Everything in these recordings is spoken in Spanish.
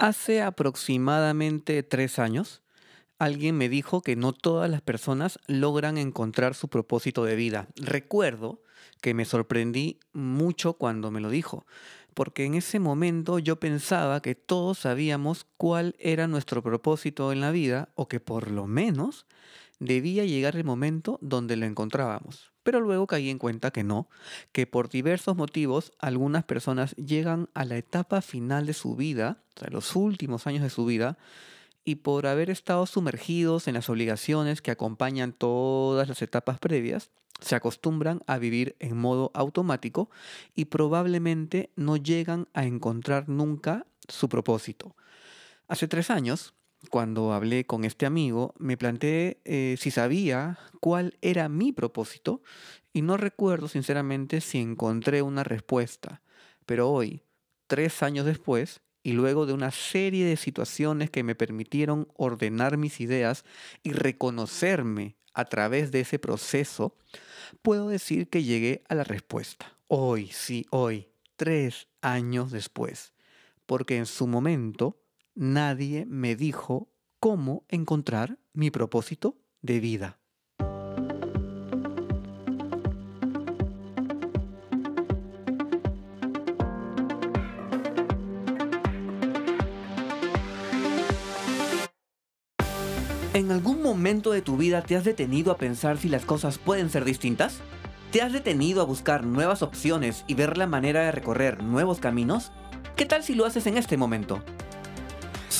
Hace aproximadamente tres años, alguien me dijo que no todas las personas logran encontrar su propósito de vida. Recuerdo que me sorprendí mucho cuando me lo dijo, porque en ese momento yo pensaba que todos sabíamos cuál era nuestro propósito en la vida, o que por lo menos debía llegar el momento donde lo encontrábamos. Pero luego caí en cuenta que no, que por diversos motivos algunas personas llegan a la etapa final de su vida, los últimos años de su vida, y por haber estado sumergidos en las obligaciones que acompañan todas las etapas previas, se acostumbran a vivir en modo automático y probablemente no llegan a encontrar nunca su propósito. Hace tres años, cuando hablé con este amigo, me planteé eh, si sabía cuál era mi propósito y no recuerdo sinceramente si encontré una respuesta. Pero hoy, tres años después, y luego de una serie de situaciones que me permitieron ordenar mis ideas y reconocerme a través de ese proceso, puedo decir que llegué a la respuesta. Hoy, sí, hoy, tres años después. Porque en su momento nadie me dijo cómo encontrar mi propósito de vida. ¿En algún momento de tu vida te has detenido a pensar si las cosas pueden ser distintas? ¿Te has detenido a buscar nuevas opciones y ver la manera de recorrer nuevos caminos? ¿Qué tal si lo haces en este momento?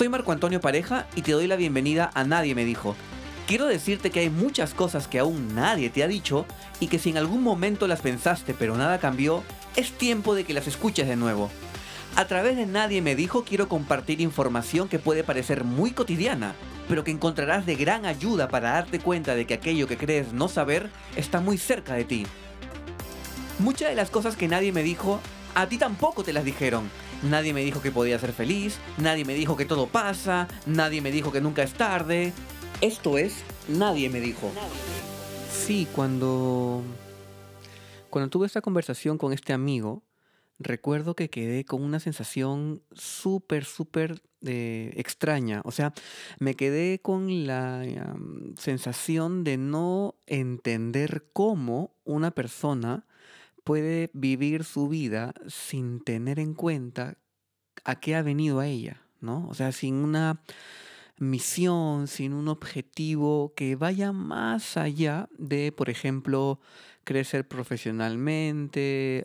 Soy Marco Antonio Pareja y te doy la bienvenida a Nadie me dijo. Quiero decirte que hay muchas cosas que aún nadie te ha dicho y que si en algún momento las pensaste pero nada cambió, es tiempo de que las escuches de nuevo. A través de Nadie me dijo quiero compartir información que puede parecer muy cotidiana, pero que encontrarás de gran ayuda para darte cuenta de que aquello que crees no saber está muy cerca de ti. Muchas de las cosas que nadie me dijo, a ti tampoco te las dijeron, Nadie me dijo que podía ser feliz, nadie me dijo que todo pasa, nadie me dijo que nunca es tarde. Esto es, nadie me dijo. Sí, cuando cuando tuve esta conversación con este amigo, recuerdo que quedé con una sensación súper, súper eh, extraña. O sea, me quedé con la sensación de no entender cómo una persona puede vivir su vida sin tener en cuenta a qué ha venido a ella, ¿no? O sea, sin una misión, sin un objetivo que vaya más allá de, por ejemplo, crecer profesionalmente,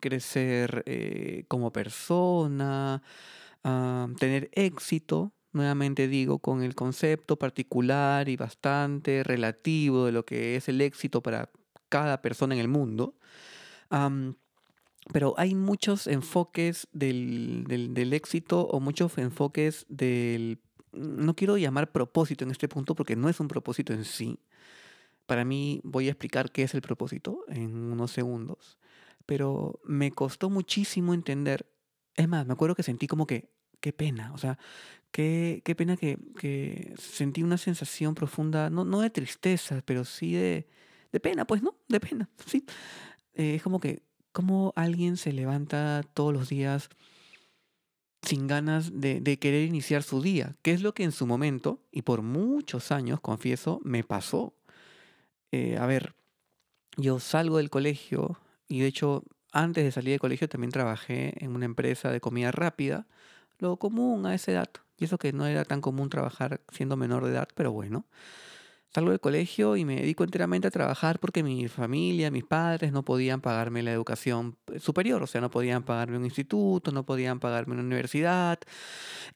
crecer eh, como persona, tener éxito, nuevamente digo, con el concepto particular y bastante relativo de lo que es el éxito para cada persona en el mundo. Pero hay muchos enfoques del, del, éxito o muchos enfoques del... No quiero llamar propósito en este punto porque no es un propósito en sí. Para mí voy a explicar qué es el propósito en unos segundos. Pero me costó muchísimo entender. Es más, me acuerdo que sentí como que, qué pena. O sea, qué, qué pena que, que sentí una sensación profunda, no, no de tristeza, pero sí de, de pena, pues, ¿no? De pena, sí. Eh, es como que, como alguien se levanta todos los días sin ganas de, querer iniciar su día, que es lo que en su momento, y por muchos años, confieso, me pasó. Eh, a ver, yo salgo del colegio, y de hecho, antes de salir del colegio también trabajé en una empresa de comida rápida, lo común a esa edad, y eso que no era tan común trabajar siendo menor de edad, pero bueno. Salgo del colegio y me dedico enteramente a trabajar porque mi familia, mis padres no podían pagarme la educación superior, o sea, no podían pagarme un instituto, no podían pagarme una universidad.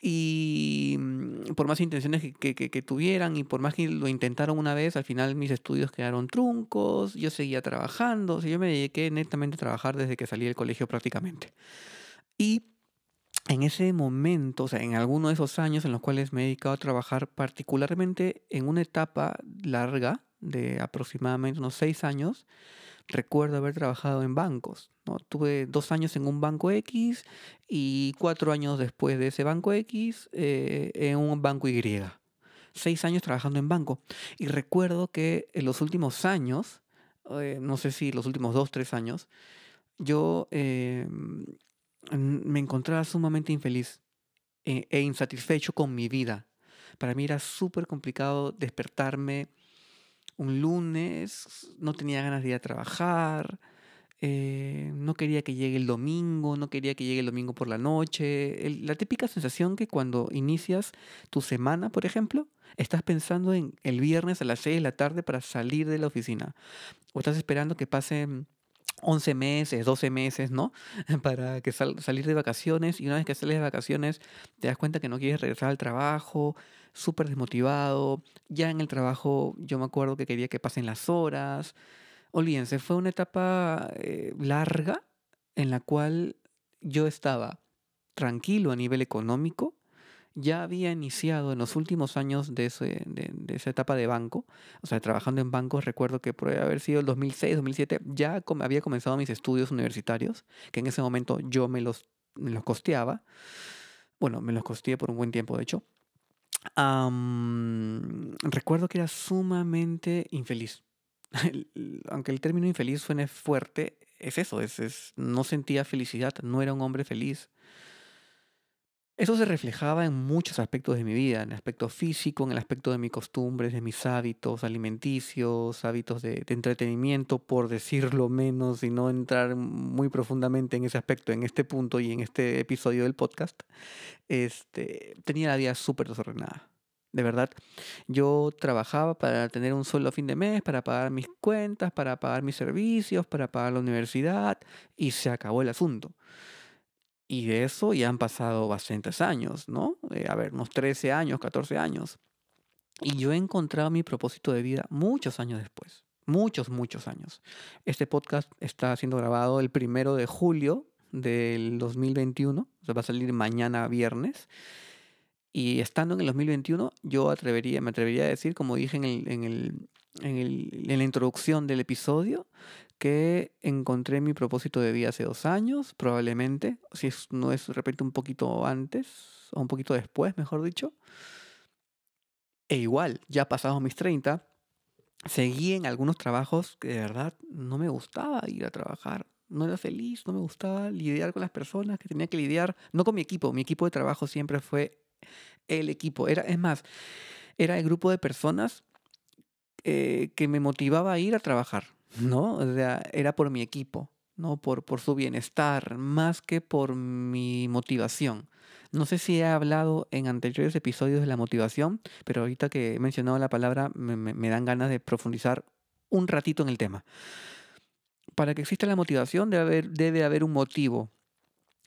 Y mm, por más intenciones que, que, tuvieran y por más que lo intentaron una vez, al final mis estudios quedaron truncos, yo seguía trabajando, o sea, yo me dediqué netamente a trabajar desde que salí del colegio prácticamente. Y en ese momento, o sea, en alguno de esos años en los cuales me he dedicado a trabajar, particularmente en una etapa larga de aproximadamente unos seis años, recuerdo haber trabajado en bancos. ¿no? Tuve dos años en un banco X y cuatro años después de ese banco X eh, en un banco Y. Seis años trabajando en banco. Y recuerdo que en los últimos años, eh, no sé si los últimos dos, tres años, yo eh, me encontraba sumamente infeliz. e, e insatisfecho con mi vida. Para mí era súper complicado despertarme un lunes, no tenía ganas de ir a trabajar, eh, no quería que llegue el domingo, no quería que llegue el domingo por la noche. la típica sensación que cuando inicias tu semana, por ejemplo, estás pensando en el viernes a las 6 de la tarde para salir de la oficina. O estás esperando que pasen 11 meses, 12 meses, ¿no? Para que salir de vacaciones y una vez que sales de vacaciones te das cuenta que no quieres regresar al trabajo, súper desmotivado. Ya en el trabajo yo me acuerdo que quería que pasen las horas. Olvídense, fue una etapa eh, larga en la cual yo estaba tranquilo a nivel económico, ya había iniciado en los últimos años de, esa etapa de banco, o sea, trabajando en bancos, recuerdo que por haber sido el 2006, 2007, ya había comenzado mis estudios universitarios, que en ese momento yo me los, los costeaba. Bueno, me los costeé por un buen tiempo, de hecho. recuerdo que era sumamente infeliz. aunque el término infeliz suene fuerte, es eso, es, no sentía felicidad, no era un hombre feliz. Eso se reflejaba en muchos aspectos de mi vida, en el aspecto físico, en el aspecto de mis costumbres, de mis hábitos alimenticios, hábitos de, entretenimiento, por decirlo menos y no entrar muy profundamente en ese aspecto en este punto y en este episodio del podcast. Este, tenía la vida súper desordenada. De verdad, yo trabajaba para tener un sueldo a fin de mes, para pagar mis cuentas, para pagar mis servicios, para pagar la universidad y se acabó el asunto. Y de eso ya han pasado bastantes años, ¿no? Eh, a ver, unos 13 años, 14 años. Y yo he encontrado mi propósito de vida muchos años después. Muchos, muchos años. Este podcast está siendo grabado el primero de julio del 2021. O sea, va a salir mañana viernes. Y estando en el 2021, yo atrevería, me atrevería a decir, como dije en, el, en, el, en, el, en la introducción del episodio, que encontré mi propósito de vida hace dos años, probablemente, si no es de repente un poquito antes, o un poquito después, mejor dicho. E igual, ya pasados mis 30, seguí en algunos trabajos que de verdad no me gustaba ir a trabajar. No era feliz, no me gustaba lidiar con las personas que tenía que lidiar, no con mi equipo, mi equipo de trabajo siempre fue el equipo. Era, es más, era el grupo de personas eh, que me motivaba a ir a trabajar. ¿No? O sea, era por mi equipo, ¿no? Por, por su bienestar, más que por mi motivación. No sé si he hablado en anteriores episodios de la motivación, pero ahorita que he mencionado la palabra me, me dan ganas de profundizar un ratito en el tema. Para que exista la motivación debe haber, debe haber un motivo.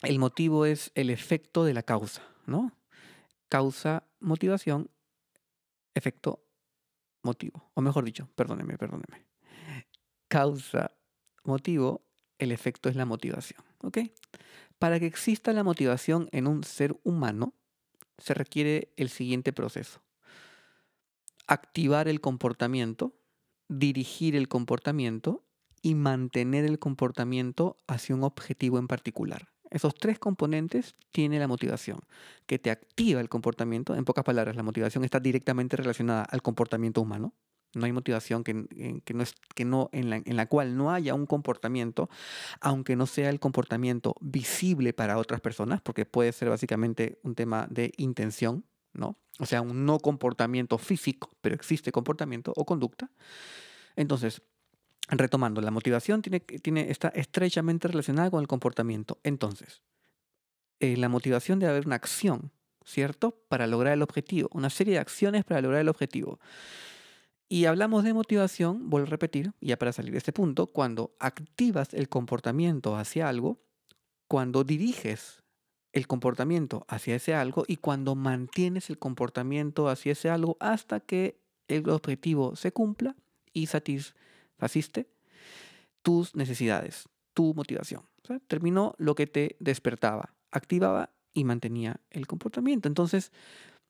El motivo es el efecto de la causa, ¿no? Causa, motivación, efecto, motivo. O mejor dicho, perdóneme, perdóneme causa, motivo, el efecto es la motivación. Para que exista la motivación en un ser humano, se requiere el siguiente proceso. Activar el comportamiento, dirigir el comportamiento y mantener el comportamiento hacia un objetivo en particular. Esos tres componentes tiene la motivación, que te activa el comportamiento. En pocas palabras, la motivación está directamente relacionada al comportamiento humano, no hay motivación que, no es, que no, en, la, en la cual no haya un comportamiento, aunque no sea el comportamiento visible para otras personas, porque puede ser básicamente un tema de intención, ¿no? O sea, un no comportamiento físico, pero existe comportamiento o conducta. Entonces, retomando, la motivación tiene, tiene, está estrechamente relacionada con el comportamiento. Entonces, eh, la motivación debe haber una acción, ¿cierto? Para lograr el objetivo, una serie de acciones para lograr el objetivo. Y hablamos de motivación, vuelvo a repetir, ya para salir de este punto, cuando activas el comportamiento hacia algo, cuando diriges el comportamiento hacia ese algo y cuando mantienes el comportamiento hacia ese algo hasta que el objetivo se cumpla y satisfaciste tus necesidades, tu motivación. terminó lo que te despertaba, activaba y mantenía el comportamiento. Entonces,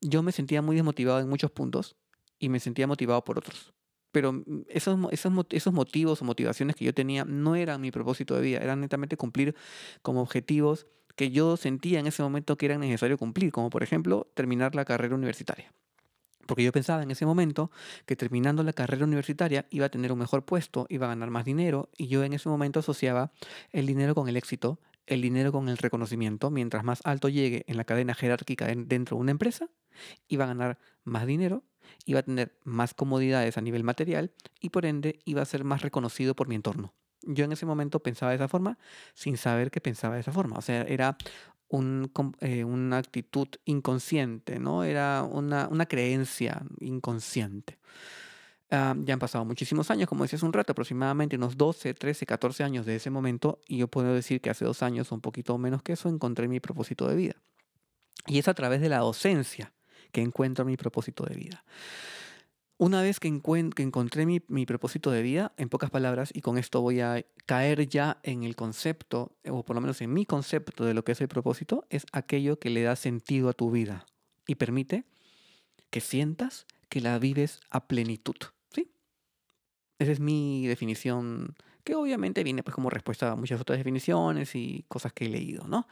yo me sentía muy desmotivado en muchos puntos y me sentía motivado por otros. Pero mm, esos, esos, esos motivos o motivaciones que yo tenía no eran mi propósito de vida, eran netamente cumplir como objetivos que yo sentía en ese momento que eran necesarios cumplir, como por ejemplo terminar la carrera universitaria. Porque yo pensaba en ese momento que terminando la carrera universitaria iba a tener un mejor puesto, iba a ganar más dinero, y yo en ese momento asociaba el dinero con el éxito el dinero con el reconocimiento. Mientras más alto llegue en la cadena jerárquica dentro de una empresa, iba a ganar más dinero, iba a tener más comodidades a nivel material y por ende iba a ser más reconocido por mi entorno. Yo en ese momento pensaba de esa forma sin saber que pensaba de esa forma. O sea, era eh, una actitud inconsciente, ¿no? Era una, una creencia inconsciente. Ah, ya han pasado muchísimos años, como decía hace un rato, aproximadamente unos 12, 13, 14 años de ese momento, y yo puedo decir que hace dos años, un poquito menos que eso, encontré mi propósito de vida. Y es a través de la docencia que encuentro mi propósito de vida. Una vez que, que encontré mi, mi, propósito de vida, en pocas palabras, y con esto voy a caer ya en el concepto, o por lo menos en mi concepto de lo que es el propósito, es aquello que le da sentido a tu vida y permite que sientas que la vives a plenitud. Esa es mi definición, que obviamente viene pues como respuesta a muchas otras definiciones y cosas que he leído, ¿no?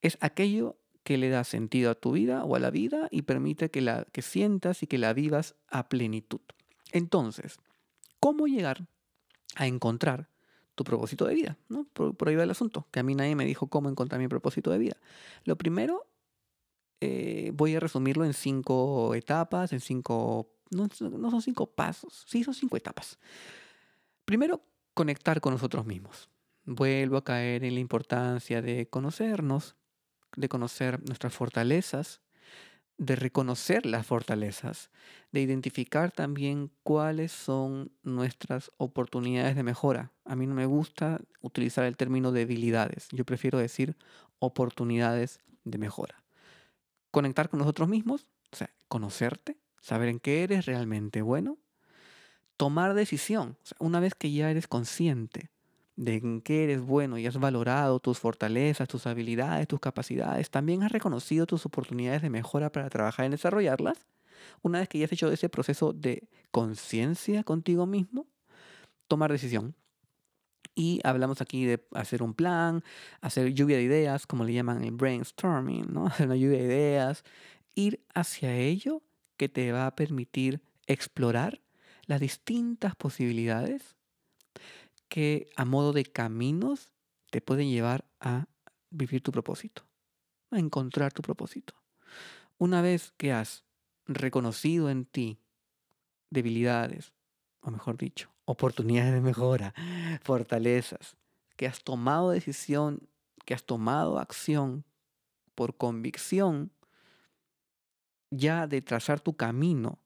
Es aquello que le da sentido a tu vida o a la vida y permite que la que sientas y que la vivas a plenitud. Entonces, ¿cómo llegar a encontrar tu propósito de vida? ¿no? Por, ahí va el asunto, que a mí nadie me dijo cómo encontrar mi propósito de vida. Lo primero, eh, voy a resumirlo en cinco etapas, en cinco no, son cinco pasos, sí son cinco etapas. Primero, conectar con nosotros mismos. Vuelvo a caer en la importancia de conocernos, de conocer nuestras fortalezas, de reconocer las fortalezas, de identificar también cuáles son nuestras oportunidades de mejora. A mí no me gusta utilizar el término debilidades, yo prefiero decir oportunidades de mejora. Conectar con nosotros mismos, o sea, conocerte, saber en qué eres realmente bueno, tomar decisión. una vez que ya eres consciente de en qué eres bueno y has valorado tus fortalezas, tus habilidades, tus capacidades, también has reconocido tus oportunidades de mejora para trabajar en desarrollarlas. Una vez que ya has hecho ese proceso de conciencia contigo mismo, tomar decisión. Y hablamos aquí de hacer un plan, hacer lluvia de ideas, como le llaman el brainstorming, ¿no? Hacer una lluvia de ideas, ir hacia ello que te va a permitir explorar las distintas posibilidades que a modo de caminos te pueden llevar a vivir tu propósito, a encontrar tu propósito. Una vez que has reconocido en ti debilidades, o mejor dicho, oportunidades de mejora, fortalezas, que has tomado decisión, que has tomado acción por convicción, ya de trazar tu camino,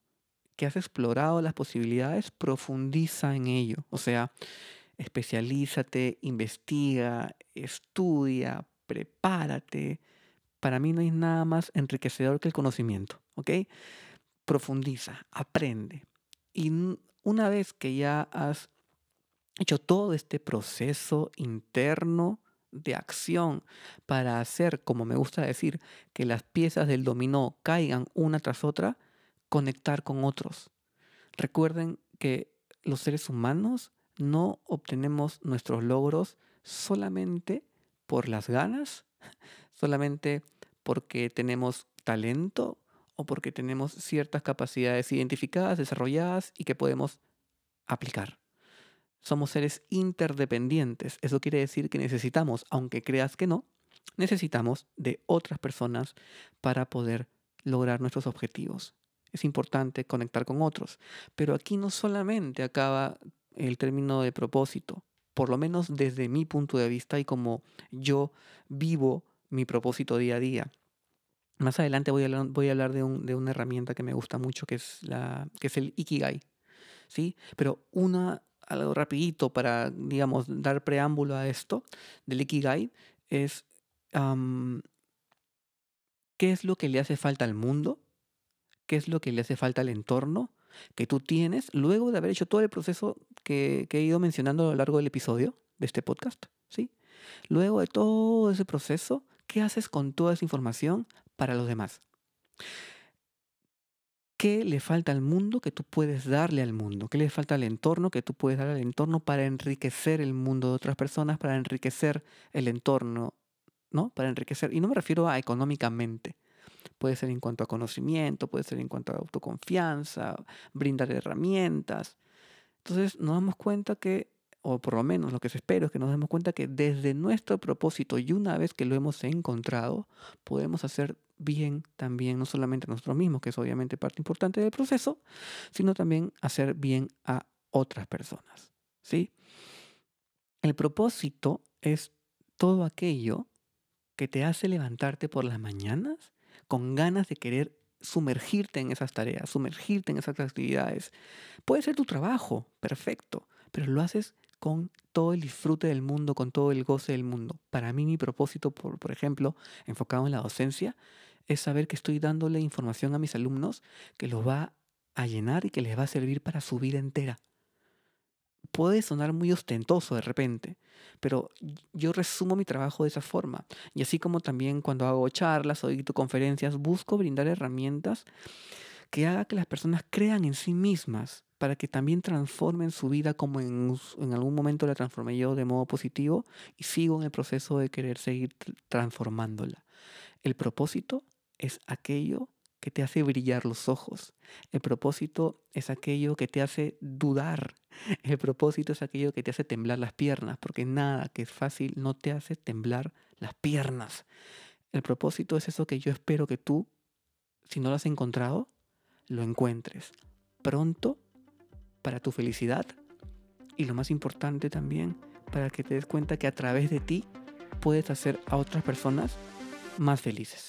que has explorado las posibilidades, profundiza en ello. O sea, especialízate, investiga, estudia, prepárate. Para mí no hay nada más enriquecedor que el conocimiento, ¿ok? Profundiza, aprende. Y una vez que ya has hecho todo este proceso interno, de acción para hacer, como me gusta decir, que las piezas del dominó caigan una tras otra, conectar con otros. Recuerden que los seres humanos no obtenemos nuestros logros solamente por las ganas, solamente porque tenemos talento o porque tenemos ciertas capacidades identificadas, desarrolladas y que podemos aplicar. Somos seres interdependientes. Eso quiere decir que necesitamos, aunque creas que no, necesitamos de otras personas para poder lograr nuestros objetivos. Es importante conectar con otros. Pero aquí no solamente acaba el término de propósito, por lo menos desde mi punto de vista y como yo vivo mi propósito día a día. Más adelante voy a hablar, voy a hablar de, de, una herramienta que me gusta mucho, que es, la, que es el Ikigai. ¿sí? Pero una algo rapidito para, digamos, dar preámbulo a esto del Ikigai es qué es lo que le hace falta al mundo, qué es lo que le hace falta al entorno que tú tienes luego de haber hecho todo el proceso que, he ido mencionando a lo largo del episodio de este podcast, ¿sí? Luego de todo ese proceso, ¿qué haces con toda esa información para los demás? ¿Qué le falta al mundo que tú puedes darle al mundo? ¿Qué le falta al entorno que tú puedes dar al entorno para enriquecer el mundo de otras personas, para enriquecer el entorno, ¿no? Para enriquecer, y no me refiero a económicamente. Puede ser en cuanto a conocimiento, puede ser en cuanto a autoconfianza, brindar herramientas. Entonces nos damos cuenta que o por lo menos lo que se espera es que nos demos cuenta que desde nuestro propósito y una vez que lo hemos encontrado, podemos hacer bien también, no solamente a nosotros mismos, que es obviamente parte importante del proceso, sino también hacer bien a otras personas. ¿sí? El propósito es todo aquello que te hace levantarte por las mañanas con ganas de querer sumergirte en esas tareas, sumergirte en esas actividades. Puede ser tu trabajo, perfecto, pero lo haces con todo el disfrute del mundo, con todo el goce del mundo. Para mí mi propósito, por, por ejemplo, enfocado en la docencia, es saber que estoy dándole información a mis alumnos que los va a llenar y que les va a servir para su vida entera. Puede sonar muy ostentoso de repente, pero yo resumo mi trabajo de esa forma. Y así como también cuando hago charlas o dicto conferencias, busco brindar herramientas que haga que las personas crean en sí mismas para que también transformen su vida como en, en, algún momento la transformé yo de modo positivo y sigo en el proceso de querer seguir transformándola. El propósito es aquello que te hace brillar los ojos. El propósito es aquello que te hace dudar. El propósito es aquello que te hace temblar las piernas, porque nada que es fácil no te hace temblar las piernas. El propósito es eso que yo espero que tú, si no lo has encontrado, lo encuentres pronto para tu felicidad y lo más importante también, para que te des cuenta que a través de ti puedes hacer a otras personas más felices.